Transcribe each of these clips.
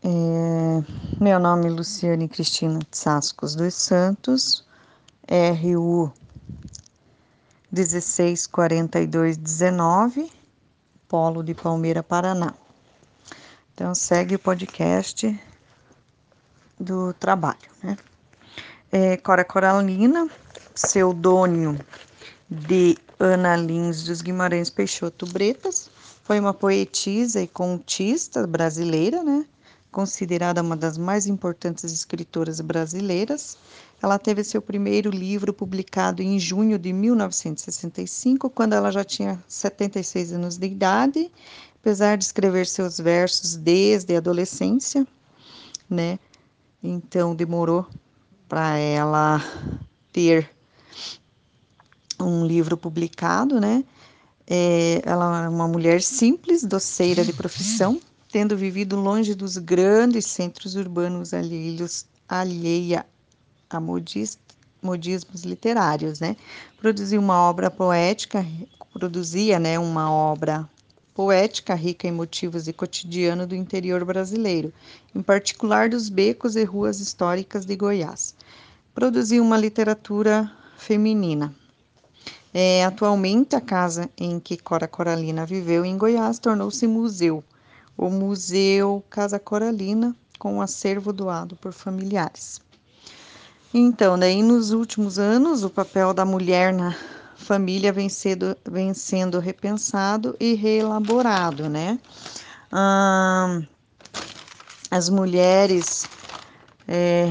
É, meu nome é Luciane Cristina Sascos dos Santos, RU 164219, Polo de Palmeira, Paraná. Então, segue o podcast do trabalho, né? É, Cora Coralina, pseudônimo de Ana Lins dos Guimarães Peixoto Bretas, foi uma poetisa e contista brasileira, né? Considerada uma das mais importantes escritoras brasileiras. Ela teve seu primeiro livro publicado em junho de 1965, quando ela já tinha 76 anos de idade, apesar de escrever seus versos desde a adolescência, né? Então demorou para ela ter um livro publicado, né? É, ela é uma mulher simples, doceira de profissão, tendo vivido longe dos grandes centros urbanos alheios, alheia a modista, modismos literários, né? Produziu uma obra poética, produzia, né, uma obra poética rica em motivos e cotidiano do interior brasileiro, em particular dos becos e ruas históricas de Goiás. Produziu uma literatura feminina. É, atualmente, a casa em que Cora Coralina viveu em Goiás tornou-se museu o Museu Casa Coralina, com um acervo doado por familiares. Então, daí nos últimos anos, o papel da mulher na família vem, sendo, vem sendo repensado e reelaborado, né? Ah, as mulheres é,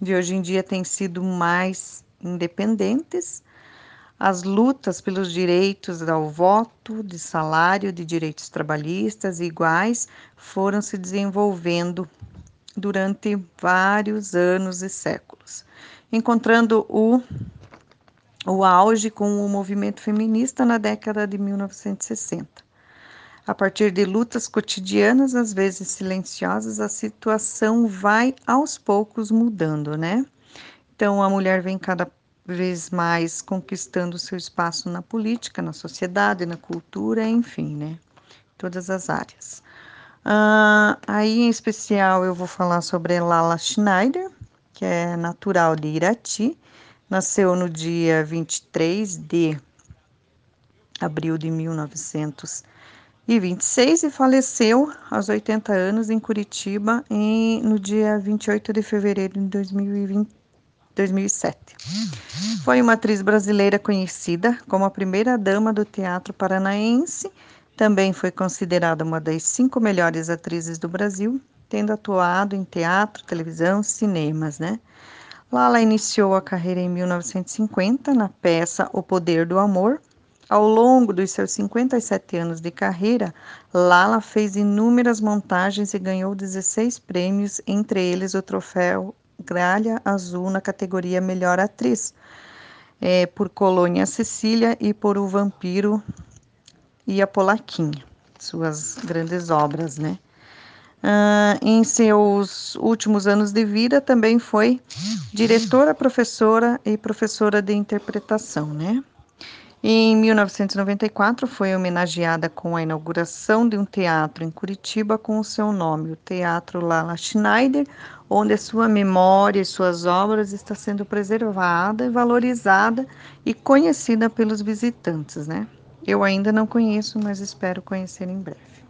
de hoje em dia têm sido mais independentes, as lutas pelos direitos ao voto, de salário, de direitos trabalhistas iguais foram se desenvolvendo durante vários anos e séculos, encontrando o, o auge com o movimento feminista na década de 1960. A partir de lutas cotidianas, às vezes silenciosas, a situação vai aos poucos mudando, né? Então a mulher vem cada vez mais conquistando seu espaço na política, na sociedade, na cultura, enfim, né? Todas as áreas. Uh, aí, em especial, eu vou falar sobre Lala Schneider, que é natural de Irati, nasceu no dia 23 de abril de 1926 e faleceu aos 80 anos em Curitiba em, no dia 28 de fevereiro de 2020, 2007. Foi uma atriz brasileira conhecida como a primeira dama do teatro paranaense. Também foi considerada uma das cinco melhores atrizes do Brasil, tendo atuado em teatro, televisão, cinemas, né? Lala iniciou a carreira em 1950 na peça O Poder do Amor. Ao longo dos seus 57 anos de carreira, Lala fez inúmeras montagens e ganhou 16 prêmios, entre eles o troféu Gralha Azul na categoria Melhor Atriz, é, por Colônia Cecília e por O Vampiro e a Polaquinha, suas grandes obras, né? Ah, em seus últimos anos de vida, também foi diretora, professora e professora de interpretação, né? Em 1994, foi homenageada com a inauguração de um teatro em Curitiba com o seu nome, o Teatro Lala Schneider, onde a sua memória e suas obras está sendo preservada e valorizada e conhecida pelos visitantes, né? Eu ainda não conheço, mas espero conhecer em breve.